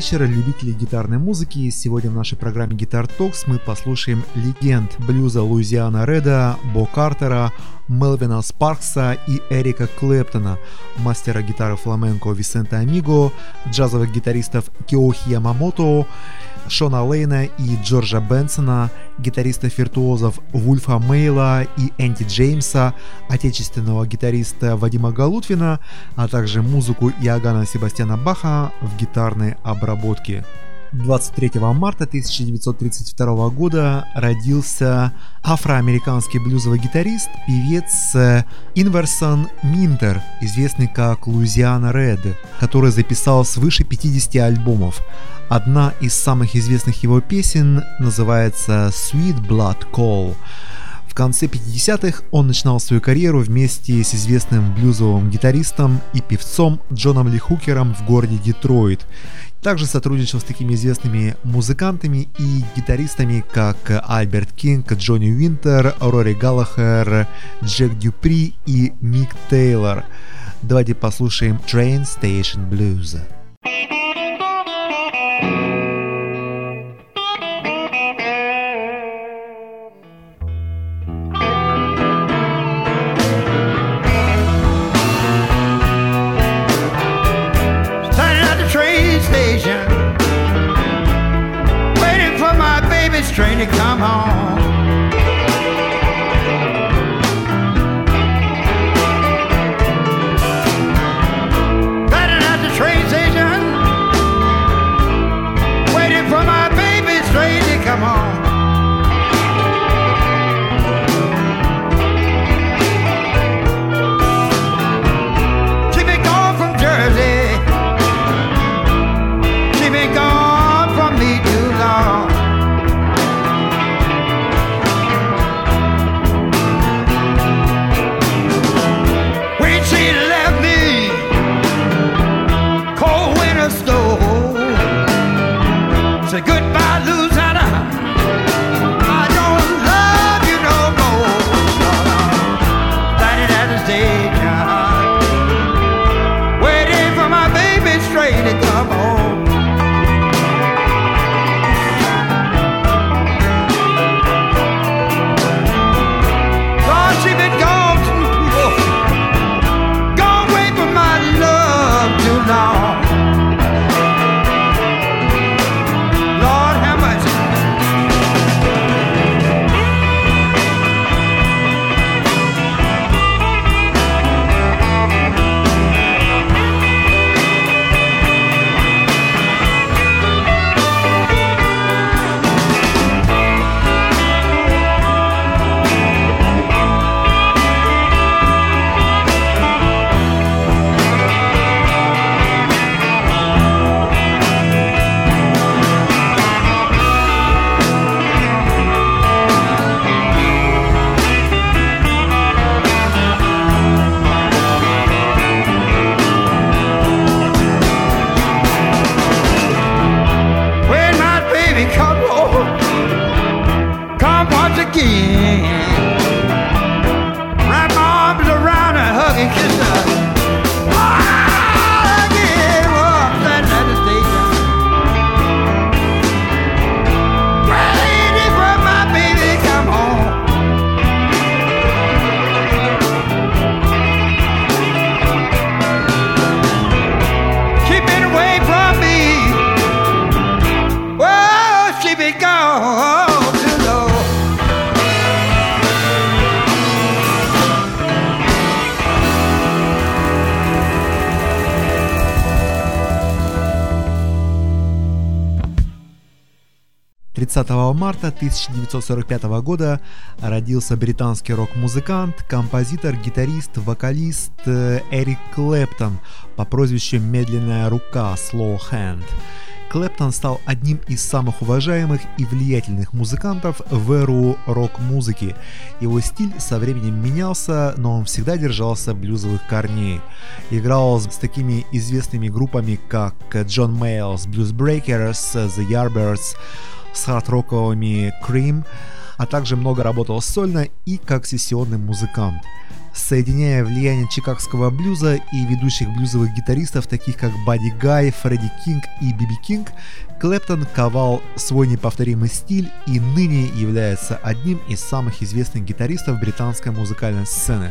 Добрый вечер, любители гитарной музыки. Сегодня в нашей программе Guitar Talks мы послушаем легенд блюза Луизиана Реда, Бо Картера, Мелвина Спаркса и Эрика Клэптона, мастера гитары фламенко Висента Амиго, джазовых гитаристов Киохи Ямамото, Шона Лейна и Джорджа Бенсона, гитаристов-виртуозов Вульфа Мейла и Энди Джеймса, отечественного гитариста Вадима Галутвина, а также музыку Иоганна Себастьяна Баха в гитарной обработке. 23 марта 1932 года родился афроамериканский блюзовый гитарист, певец э, Инверсон Минтер, известный как Луизиана Ред, который записал свыше 50 альбомов. Одна из самых известных его песен называется Sweet Blood Call. В конце 50-х он начинал свою карьеру вместе с известным блюзовым гитаристом и певцом Джоном Ли Хукером в городе Детройт. Также сотрудничал с такими известными музыкантами и гитаристами, как Альберт Кинг, Джонни Уинтер, Рори Галлахер, Джек Дюпри и Мик Тейлор. Давайте послушаем Train Station Blues. train come home. 30 марта 1945 года родился британский рок-музыкант, композитор, гитарист, вокалист э, Эрик Клэптон по прозвищу «Медленная рука» Slow Hand. Клэптон стал одним из самых уважаемых и влиятельных музыкантов в эру рок-музыки. Его стиль со временем менялся, но он всегда держался блюзовых корней. Играл с такими известными группами, как John Mayall's Blues Breakers, The Yardbirds, с хард-роковыми Cream, а также много работал сольно и как сессионный музыкант. Соединяя влияние чикагского блюза и ведущих блюзовых гитаристов, таких как Бадди Гай, Фредди Кинг и Би Би Кинг, Клэптон ковал свой неповторимый стиль и ныне является одним из самых известных гитаристов британской музыкальной сцены.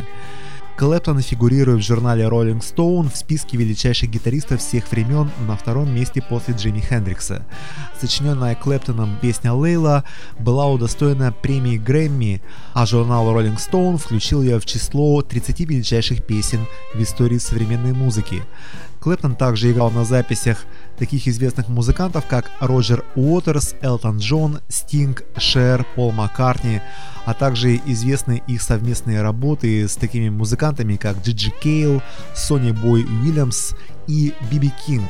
Клэптон фигурирует в журнале Rolling Stone в списке величайших гитаристов всех времен на втором месте после Джимми Хендрикса. Сочиненная Клэптоном песня «Лейла» была удостоена премии Грэмми, а журнал Rolling Stone включил ее в число 30 величайших песен в истории современной музыки. Клэптон также играл на записях таких известных музыкантов, как Роджер Уотерс, Элтон Джон, Стинг, Шер, Пол Маккартни, а также известны их совместные работы с такими музыкантами, как Джиджи Кейл, Сони Бой Уильямс и Биби Кинг.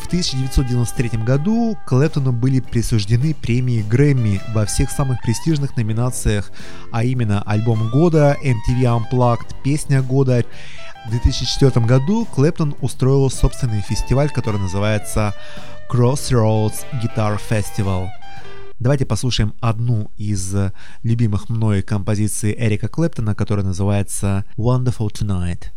В 1993 году Клэптону были присуждены премии Грэмми во всех самых престижных номинациях, а именно альбом года, MTV Unplugged, песня года в 2004 году Клэптон устроил собственный фестиваль, который называется Crossroads Guitar Festival. Давайте послушаем одну из любимых мной композиций Эрика Клэптона, которая называется Wonderful Tonight.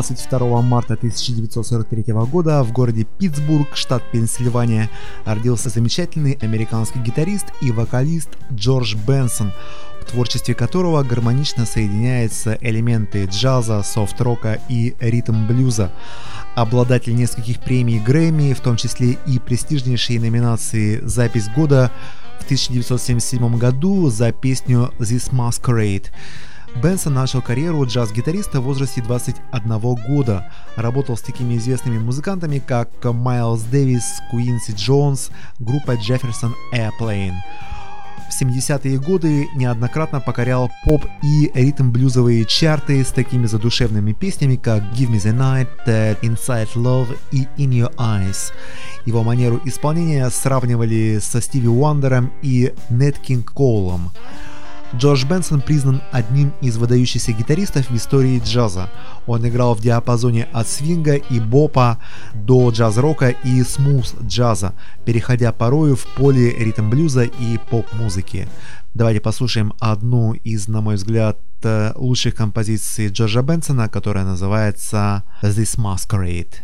22 марта 1943 года в городе Питтсбург, штат Пенсильвания, родился замечательный американский гитарист и вокалист Джордж Бенсон, в творчестве которого гармонично соединяются элементы джаза, софт-рока и ритм-блюза. Обладатель нескольких премий Грэмми, в том числе и престижнейшей номинации «Запись года» в 1977 году за песню «This Masquerade». Бенсон начал карьеру джаз-гитариста в возрасте 21 года. Работал с такими известными музыкантами, как Майлз Дэвис, Куинси Джонс, группа Jefferson Airplane. В 70-е годы неоднократно покорял поп и ритм-блюзовые чарты с такими задушевными песнями, как Give Me The Night, Inside Love и In Your Eyes. Его манеру исполнения сравнивали со Стиви Уандером и Нет Кинг Коулом. Джордж Бенсон признан одним из выдающихся гитаристов в истории джаза. Он играл в диапазоне от свинга и бопа до джаз-рока и смуз-джаза, переходя порою в поле ритм-блюза и поп-музыки. Давайте послушаем одну из, на мой взгляд, э, лучших композиций Джорджа Бенсона, которая называется «This Masquerade».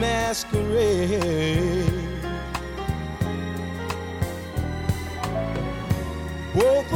Masquerade. Both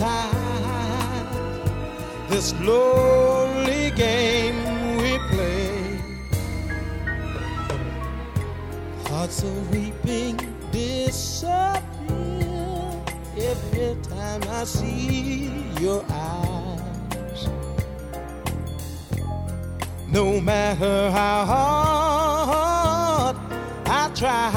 inside this lonely game we play. Hearts are weeping disappear every time I see your eyes. No matter how hard I try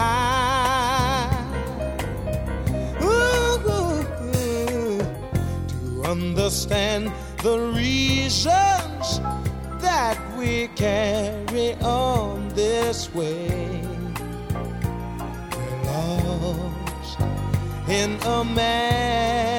understand the reasons that we carry on this way. We're lost in a masquerade.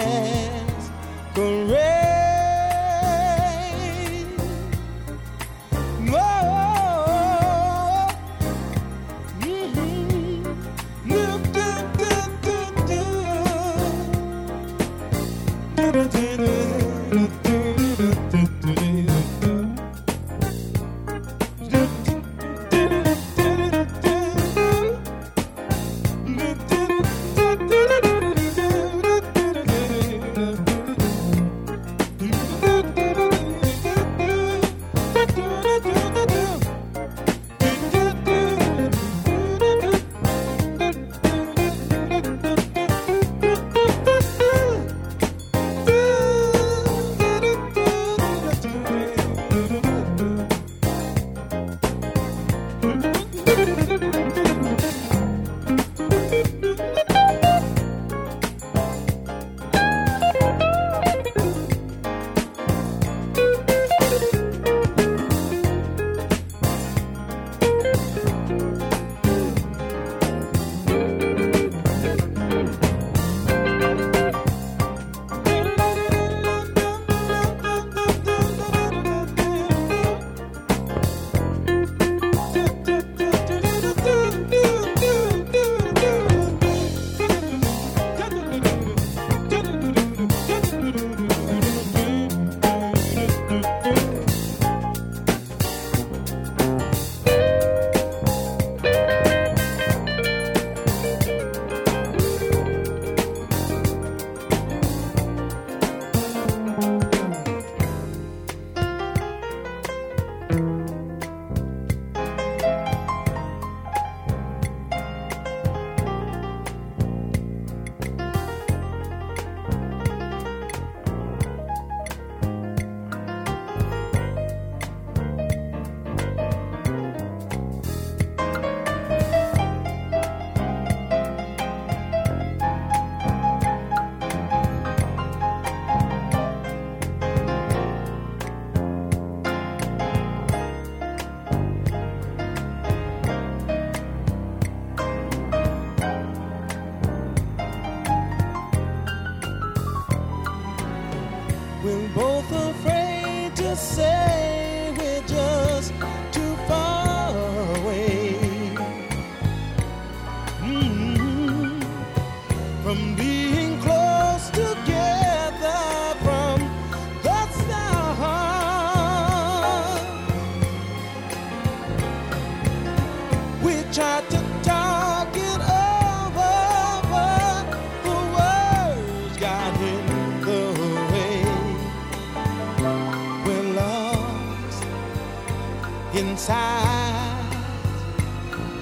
Inside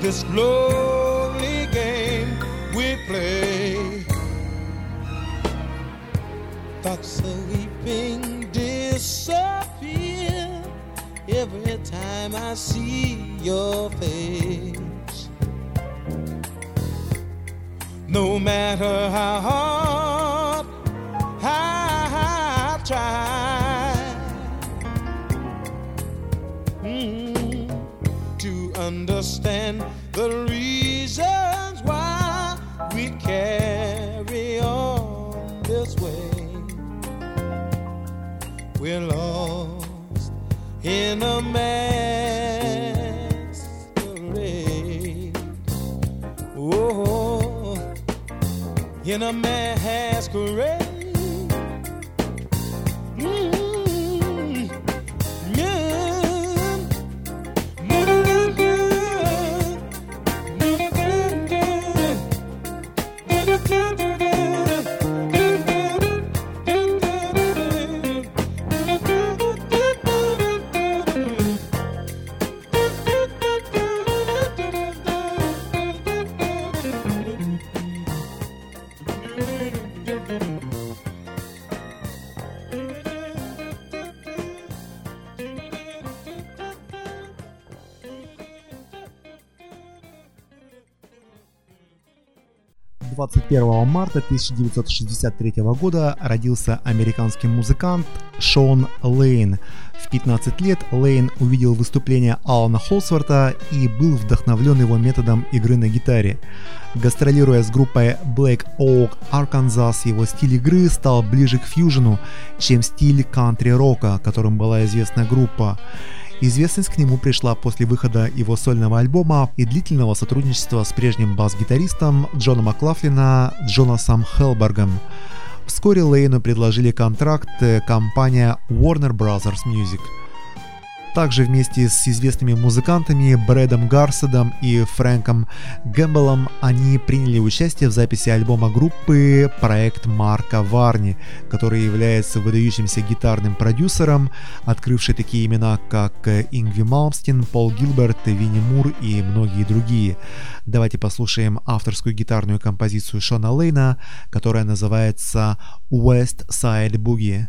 this lonely game we play. Thoughts of weeping disappear every time I see your face. No matter how hard understand the reasons why we carry on this way. We're lost in a masquerade. Oh, in a masquerade. 21 марта 1963 года родился американский музыкант Шон Лейн. В 15 лет Лейн увидел выступление Алана Холсворта и был вдохновлен его методом игры на гитаре. Гастролируя с группой Black Oak Arkansas, его стиль игры стал ближе к фьюжену, чем стиль кантри-рока, которым была известна группа. Известность к нему пришла после выхода его сольного альбома и длительного сотрудничества с прежним бас-гитаристом Джона Маклафлина Джонасом Хелбергом. Вскоре Лейну предложили контракт э, компания Warner Brothers Music. Также вместе с известными музыкантами Брэдом Гарседом и Фрэнком Гэмбелом они приняли участие в записи альбома группы проект Марка Варни, который является выдающимся гитарным продюсером, открывший такие имена, как Ингви Малмстин, Пол Гилберт, Винни Мур и многие другие. Давайте послушаем авторскую гитарную композицию Шона Лейна, которая называется West Side Boogie.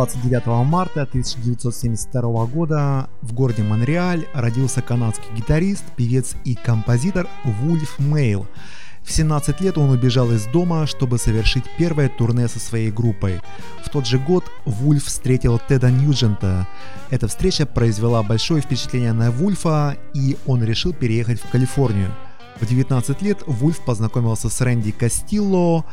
29 марта 1972 года в городе Монреаль родился канадский гитарист, певец и композитор Вульф Мейл. В 17 лет он убежал из дома, чтобы совершить первое турне со своей группой. В тот же год Вульф встретил Теда Ньюджента. Эта встреча произвела большое впечатление на Вульфа, и он решил переехать в Калифорнию. В 19 лет Вульф познакомился с Рэнди Кастилло,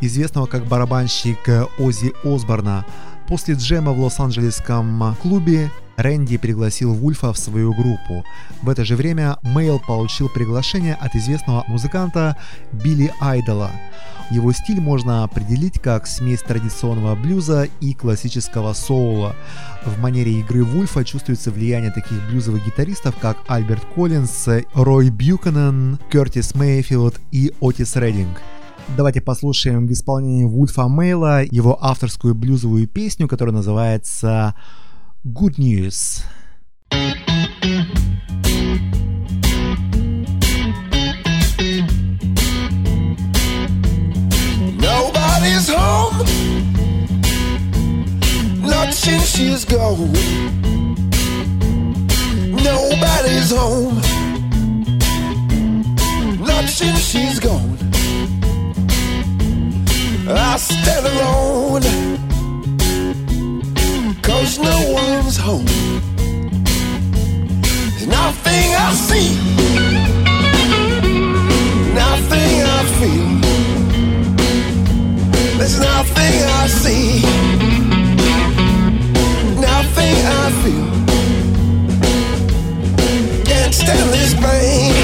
известного как барабанщик Ози Осборна. После джема в Лос-Анджелесском клубе Рэнди пригласил Вульфа в свою группу. В это же время Мейл получил приглашение от известного музыканта Билли Айдола. Его стиль можно определить как смесь традиционного блюза и классического соула. В манере игры Вульфа чувствуется влияние таких блюзовых гитаристов, как Альберт Коллинз, Рой Бьюкенен, Кертис Мейфилд и Отис Реддинг. Давайте послушаем в исполнении Вульфа Мейла его авторскую блюзовую песню, которая называется Good News. Nobody's home. Not since she's gone. Nobody's home. Not since she's gone. I stand alone. Cause no one's home. Nothing I see. Nothing I feel. There's nothing I see. Nothing I feel. Can't stand this pain.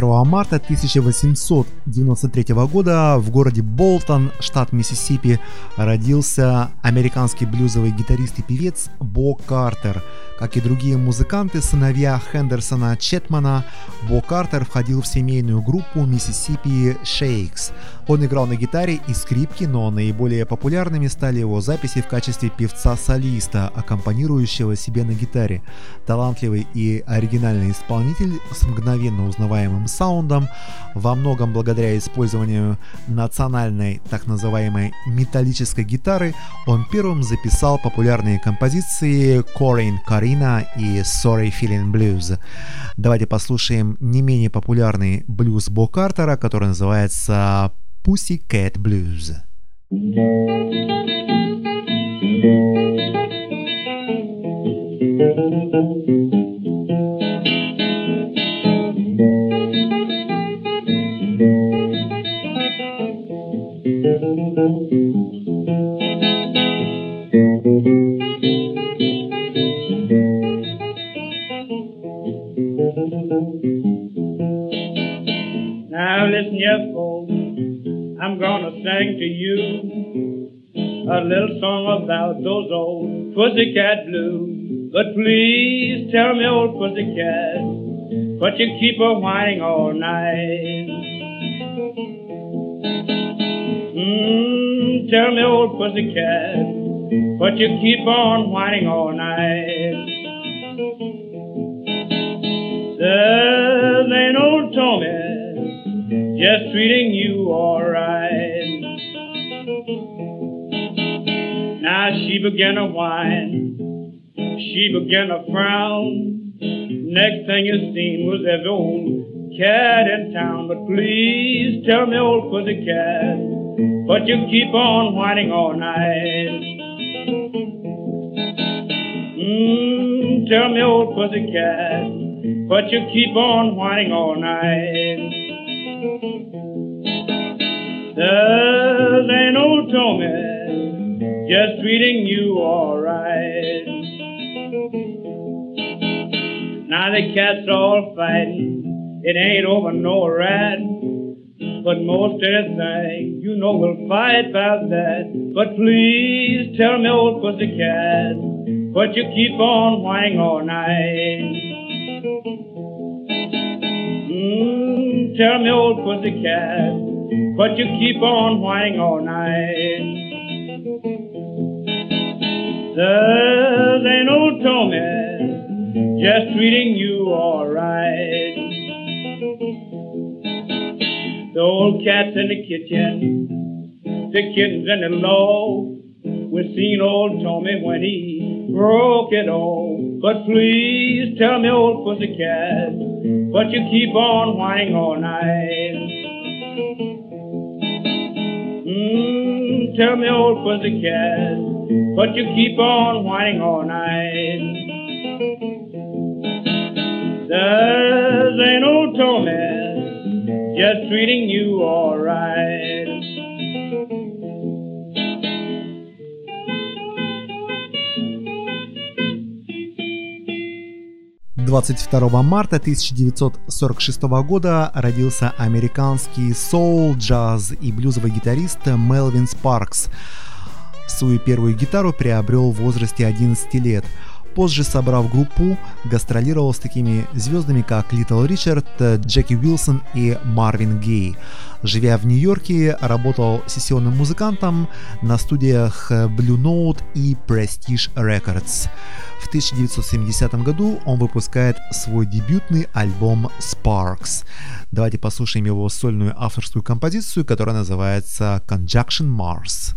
21 марта 1893 года в городе Болтон, штат Миссисипи, родился американский блюзовый гитарист и певец Бо Картер. Как и другие музыканты, сыновья Хендерсона Четмана, Бо Картер входил в семейную группу Миссисипи Shakes. Он играл на гитаре и скрипке, но наиболее популярными стали его записи в качестве певца-солиста, аккомпанирующего себе на гитаре. Талантливый и оригинальный исполнитель с мгновенно узнаваемым саундом, во многом благодаря использованию национальной так называемой металлической гитары, он первым записал популярные композиции Corin Карина и Sorry Feeling Blues. Давайте послушаем не менее популярный блюз Бо Картера, который называется Pussycat Blues. Now listen, you fools. I'm gonna sing to you a little song about those old pussycat blues. But please tell me, old pussycat, but you keep a whining all night. Mm, tell me, old pussycat, but you keep on whining all night. Says ain't Tommy just treating you alright. Now she began to whine, she began to frown. Next thing you seen was every old cat in town. But please tell me, old pussy cat, but you keep on whining all night. Mm, tell me, old pussycat, but you keep on whining all night. Says ain't old Tommy just treating you alright. Now the cats all fighting, it ain't over no rat. But most anything, you know we'll fight about that. But please tell me, old pussycat, but you keep on whining all night. Mm, tell me, old pussycat, but you keep on whining all night. Says ain't no Tommy just treating you alright. The old cat's in the kitchen, the kitten's in the low. We've seen old Tommy when he broke it all. But please tell me, old pussycat, but you keep on whining all night. Mm, tell me, old pussycat, but you keep on whining all night. There's ain't no Tommy just treating you alright. 22 марта 1946 года родился американский соул, джаз и блюзовый гитарист Мелвин Спаркс. Свою первую гитару приобрел в возрасте 11 лет. Позже, собрав группу, гастролировал с такими звездами, как Литл Ричард, Джеки Уилсон и Марвин Гей. Живя в Нью-Йорке, работал сессионным музыкантом на студиях Blue Note и Prestige Records. В 1970 году он выпускает свой дебютный альбом Sparks. Давайте послушаем его сольную авторскую композицию, которая называется Conjunction Mars.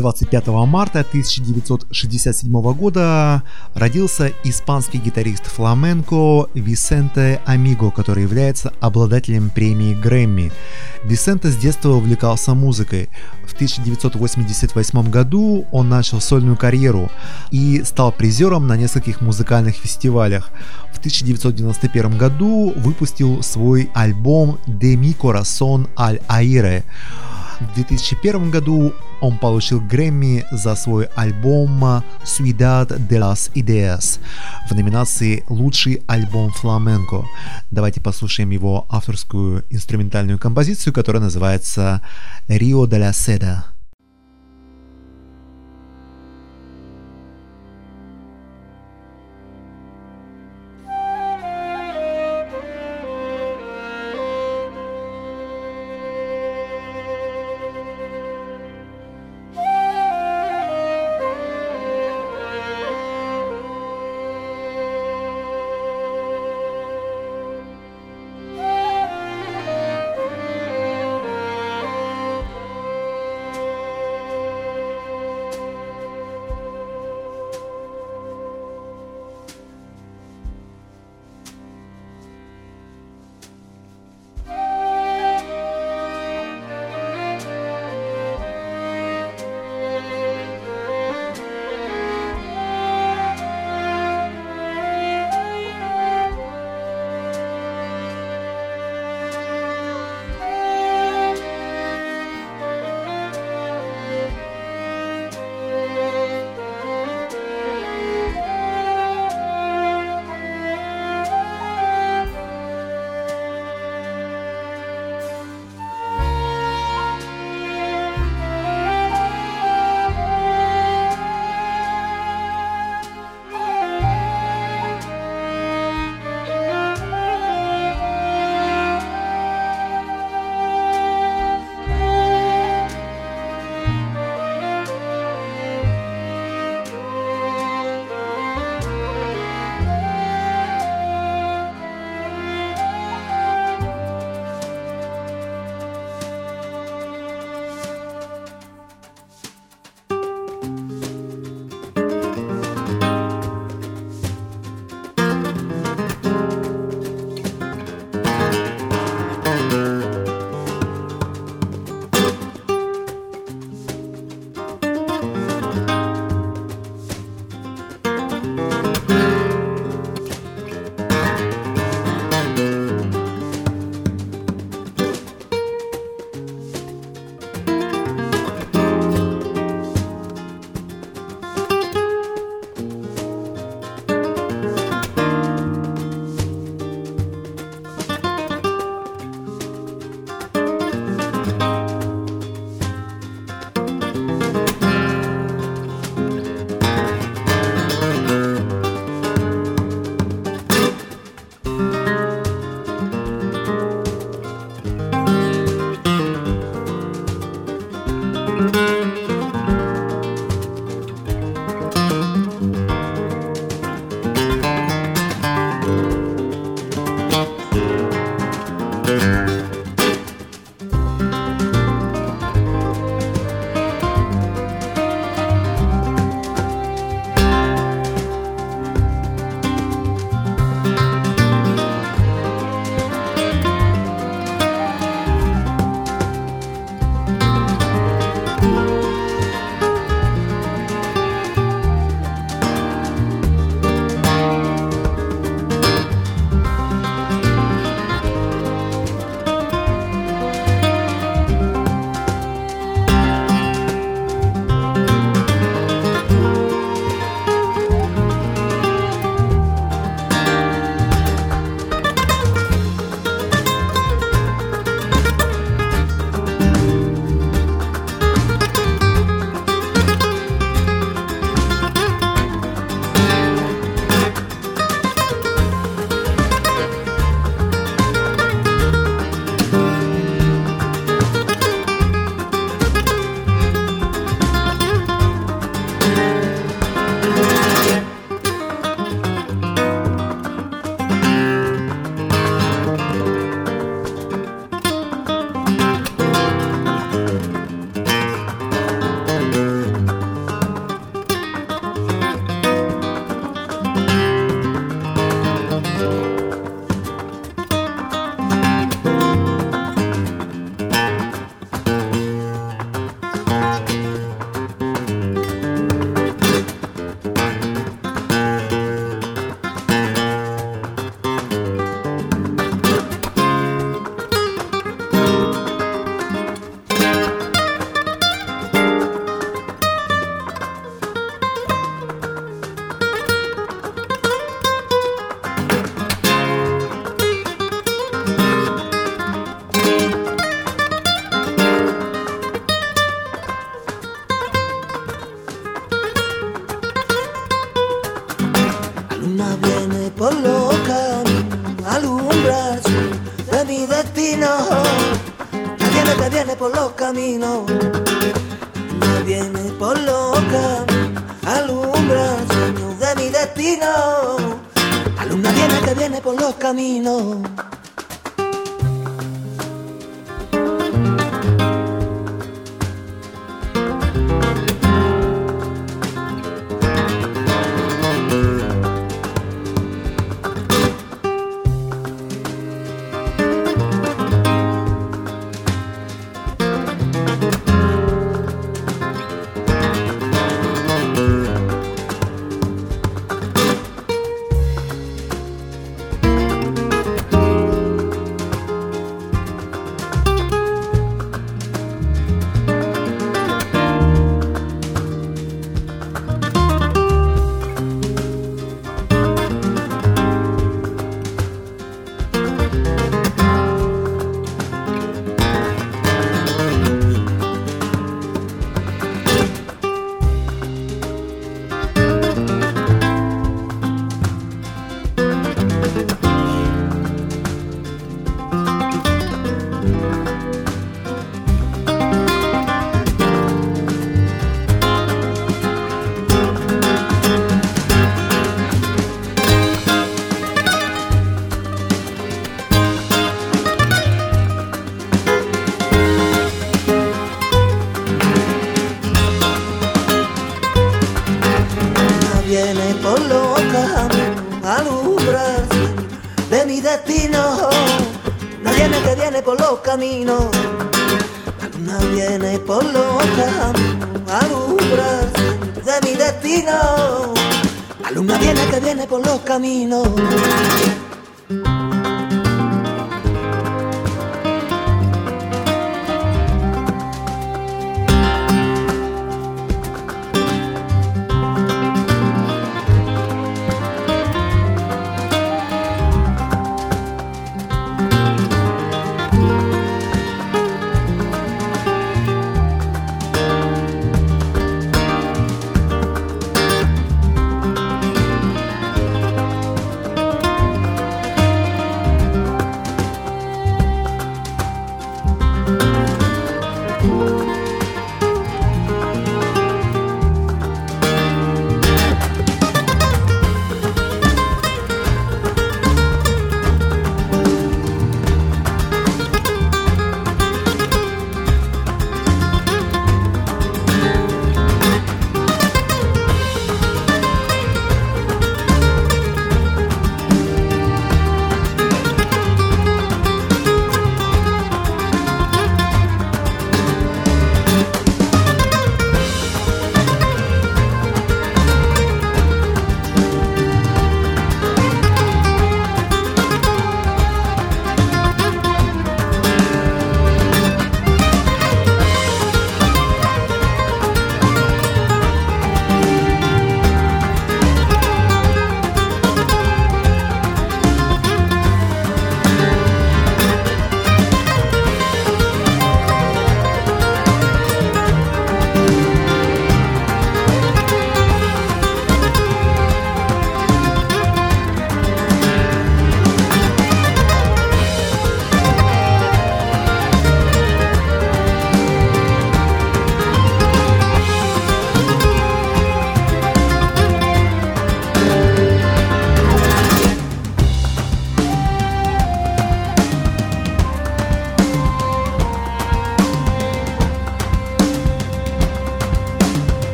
25 марта 1967 года родился испанский гитарист фламенко Висенте Амиго, который является обладателем премии Грэмми. Висенте с детства увлекался музыкой. В 1988 году он начал сольную карьеру и стал призером на нескольких музыкальных фестивалях. В 1991 году выпустил свой альбом «De mi corazón al aire», в 2001 году он получил Грэмми за свой альбом Ciudad de las Ideas в номинации «Лучший альбом фламенко». Давайте послушаем его авторскую инструментальную композицию, которая называется «Rio de la Seda».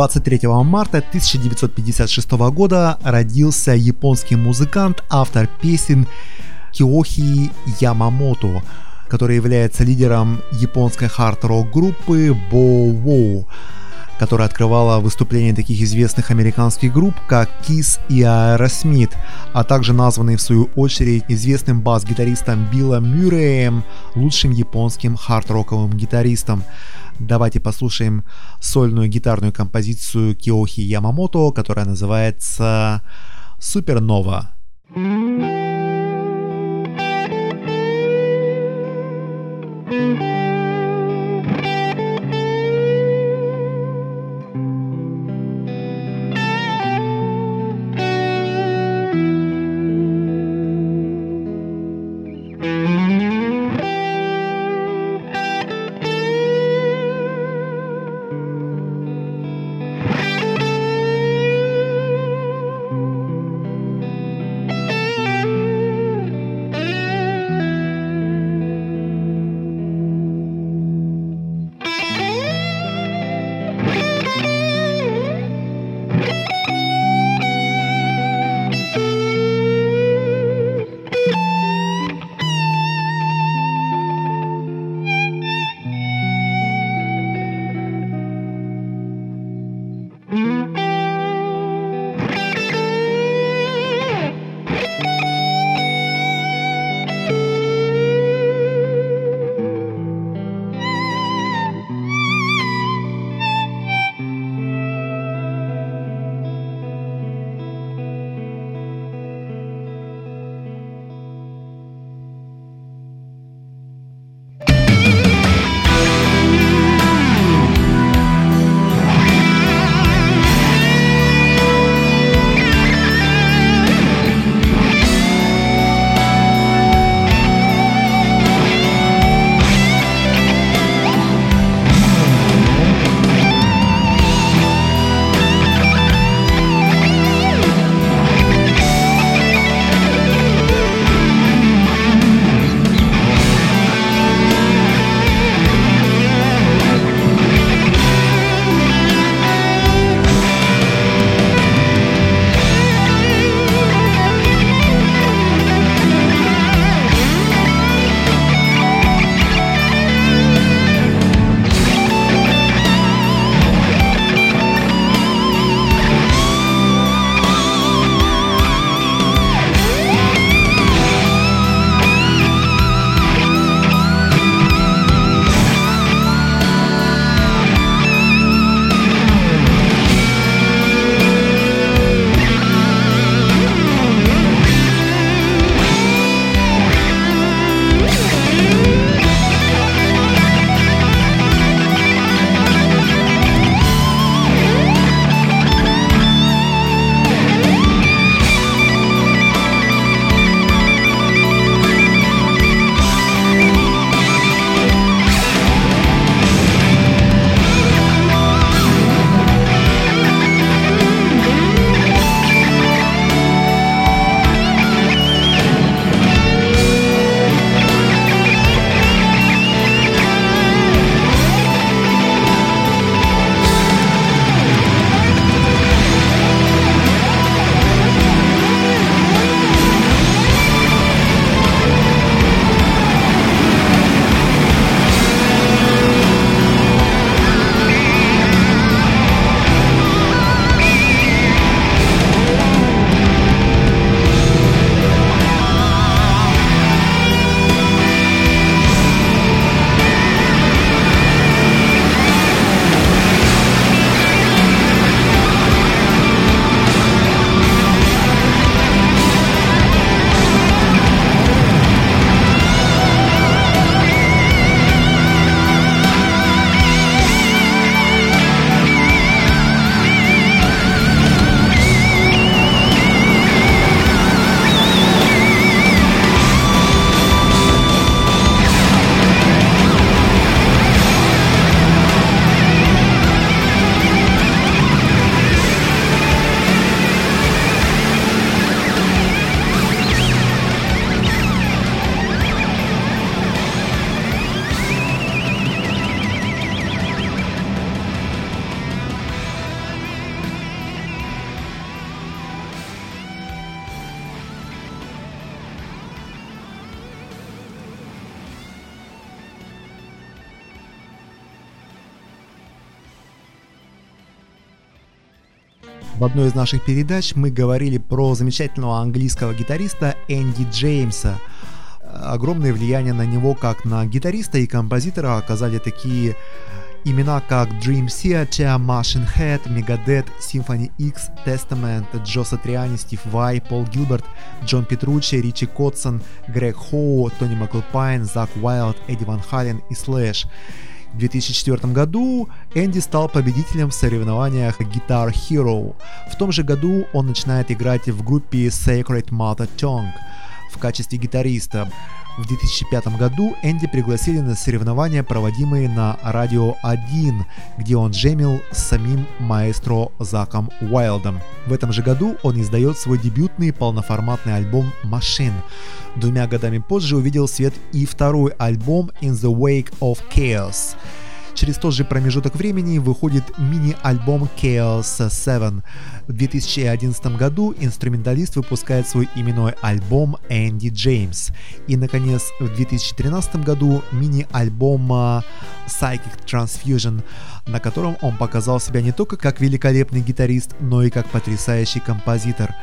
23 марта 1956 года родился японский музыкант, автор песен Киохи Ямамото, который является лидером японской хард-рок группы Bow которая открывала выступления таких известных американских групп, как Kiss и Aerosmith, а также названный в свою очередь известным бас-гитаристом Биллом Мюрреем, лучшим японским хард-роковым гитаристом. Давайте послушаем сольную гитарную композицию Киохи Ямамото, которая называется Супернова. В одной из наших передач мы говорили про замечательного английского гитариста Энди Джеймса. Огромное влияние на него как на гитариста и композитора оказали такие Имена как Dream Theater, Machine Head, Megadeth, Symphony X, Testament, Джо Сатриани, Стив Вай, Пол Гилберт, Джон Петруччи, Ричи Котцен, Грег Хоу, Тони Макалпайн, Зак Уайлд, Эдди Ван Хален и Слэш. В 2004 году Энди стал победителем в соревнованиях Guitar Hero. В том же году он начинает играть в группе Sacred Mother Tongue в качестве гитариста. В 2005 году Энди пригласили на соревнования, проводимые на Радио 1, где он джемил с самим маэстро Заком Уайлдом. В этом же году он издает свой дебютный полноформатный альбом «Машин». Двумя годами позже увидел свет и второй альбом «In the Wake of Chaos», Через тот же промежуток времени выходит мини-альбом Chaos 7. В 2011 году инструменталист выпускает свой именной альбом Энди Джеймс. И, наконец, в 2013 году мини-альбом а, Psychic Transfusion, на котором он показал себя не только как великолепный гитарист, но и как потрясающий композитор.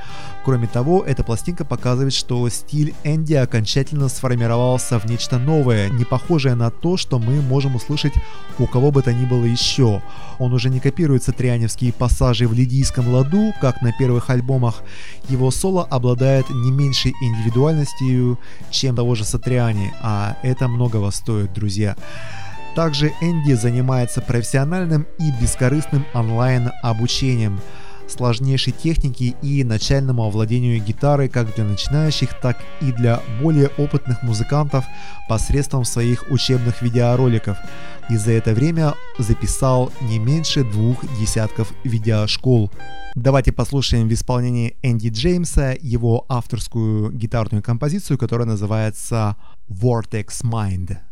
Кроме того, эта пластинка показывает, что стиль Энди окончательно сформировался в нечто новое, не похожее на то, что мы можем услышать у кого бы то ни было еще. Он уже не копирует сатрианевские пассажи в лидийском ладу, как на первых альбомах. Его соло обладает не меньшей индивидуальностью, чем того же Сатриани, а это многого стоит, друзья. Также Энди занимается профессиональным и бескорыстным онлайн-обучением – сложнейшей техники и начальному овладению гитарой как для начинающих, так и для более опытных музыкантов посредством своих учебных видеороликов. И за это время записал не меньше двух десятков видеошкол. Давайте послушаем в исполнении Энди Джеймса его авторскую гитарную композицию, которая называется Vortex Mind.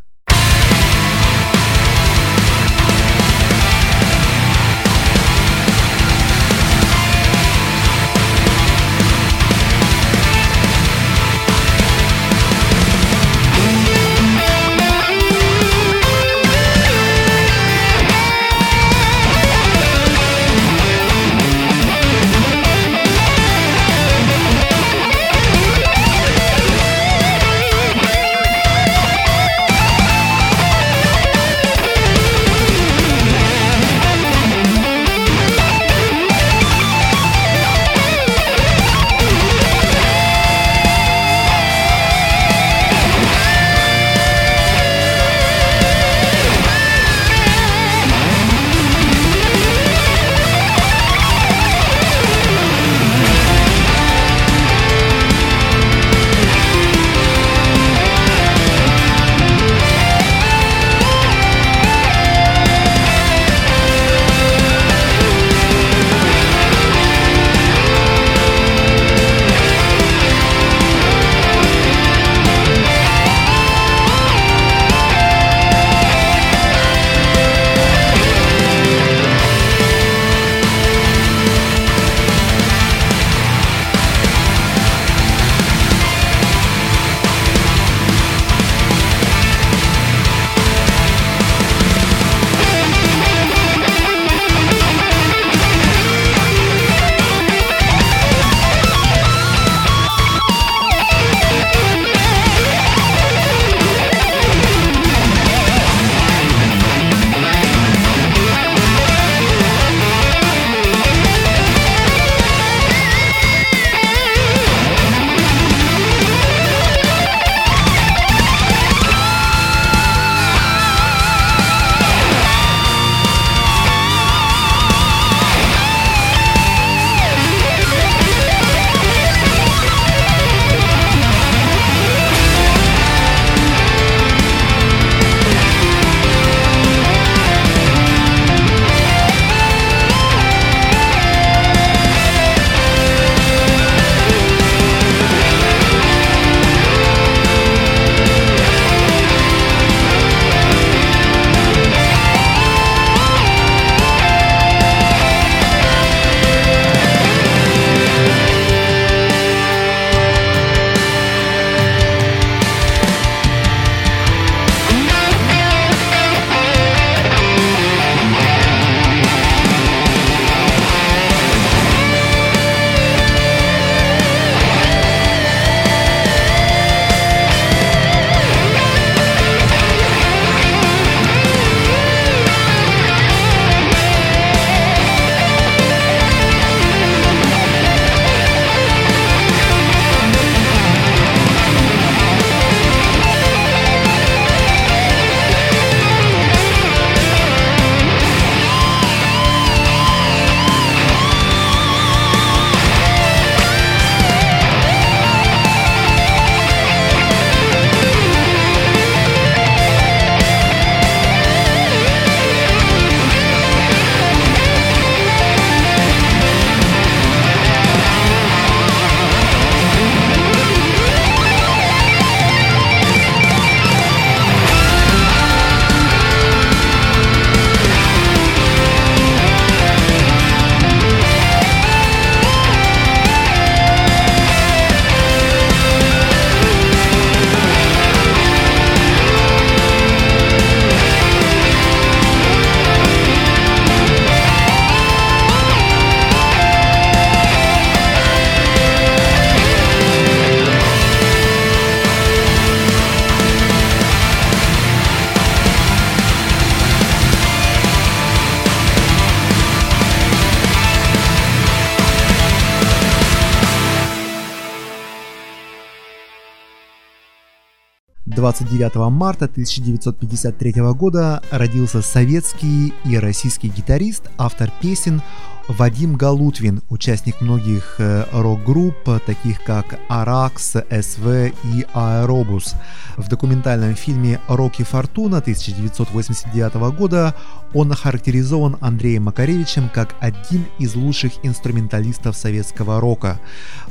29 марта 1953 года родился советский и российский гитарист, автор песен Вадим Галутвин, участник многих э, рок-групп, таких как «Аракс», «СВ» и «Аэробус». В документальном фильме «Рокки Фортуна» 1989 года он охарактеризован Андреем Макаревичем как один из лучших инструменталистов советского рока.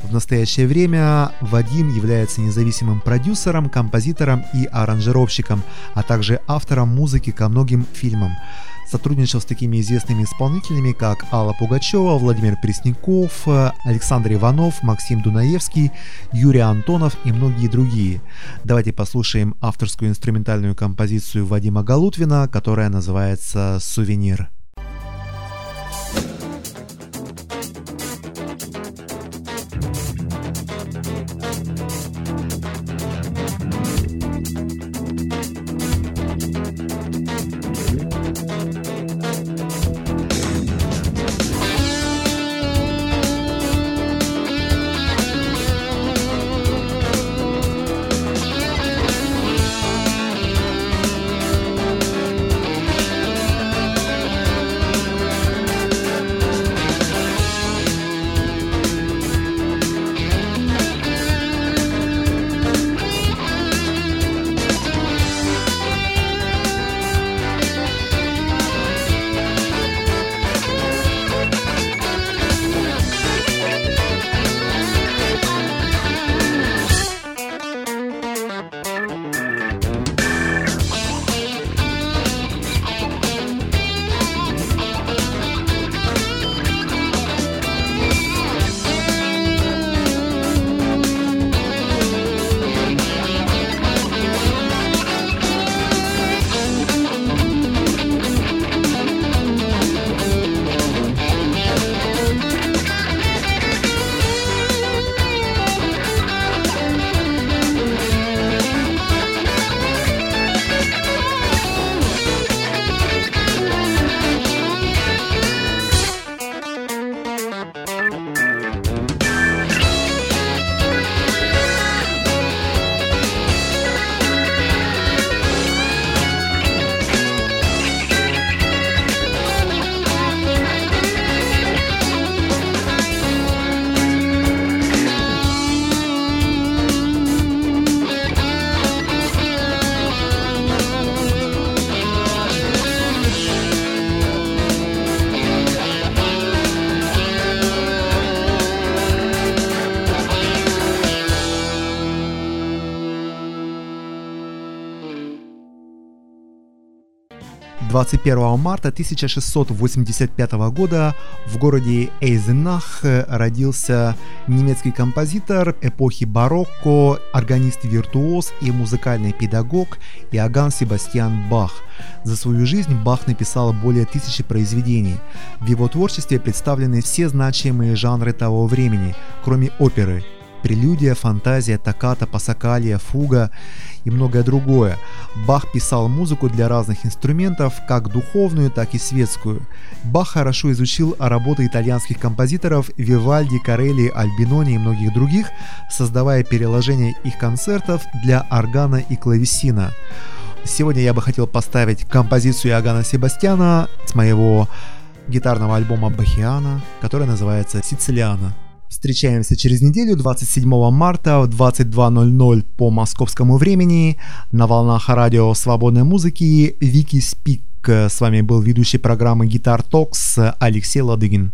В настоящее время Вадим является независимым продюсером, композитором и аранжировщиком, а также автором музыки ко многим фильмам. Сотрудничал с такими известными исполнителями, как Алла Пугачева, Владимир Пресняков, Александр Иванов, Максим Дунаевский, Юрий Антонов и многие другие. Давайте послушаем авторскую инструментальную композицию Вадима Галутвина, которая называется «Сувенир». 21 марта 1685 года в городе Эйзенах родился немецкий композитор эпохи барокко, органист-виртуоз и музыкальный педагог Иоганн Себастьян Бах. За свою жизнь Бах написал более тысячи произведений. В его творчестве представлены все значимые жанры того времени, кроме оперы – прелюдия, фантазия, токката, пасакалия, фуга и многое другое. Бах писал музыку для разных инструментов, как духовную, так и светскую. Бах хорошо изучил работы итальянских композиторов Вивальди, Карелли, Альбинони и многих других, создавая переложения их концертов для органа и клавесина. Сегодня я бы хотел поставить композицию Иоганна Себастьяна с моего гитарного альбома Бахиана, которая называется «Сицилиана». Встречаемся через неделю, 27 марта в 22.00 по московскому времени на волнах радио свободной музыки Вики Спик. С вами был ведущий программы Гитар Токс Алексей Ладыгин.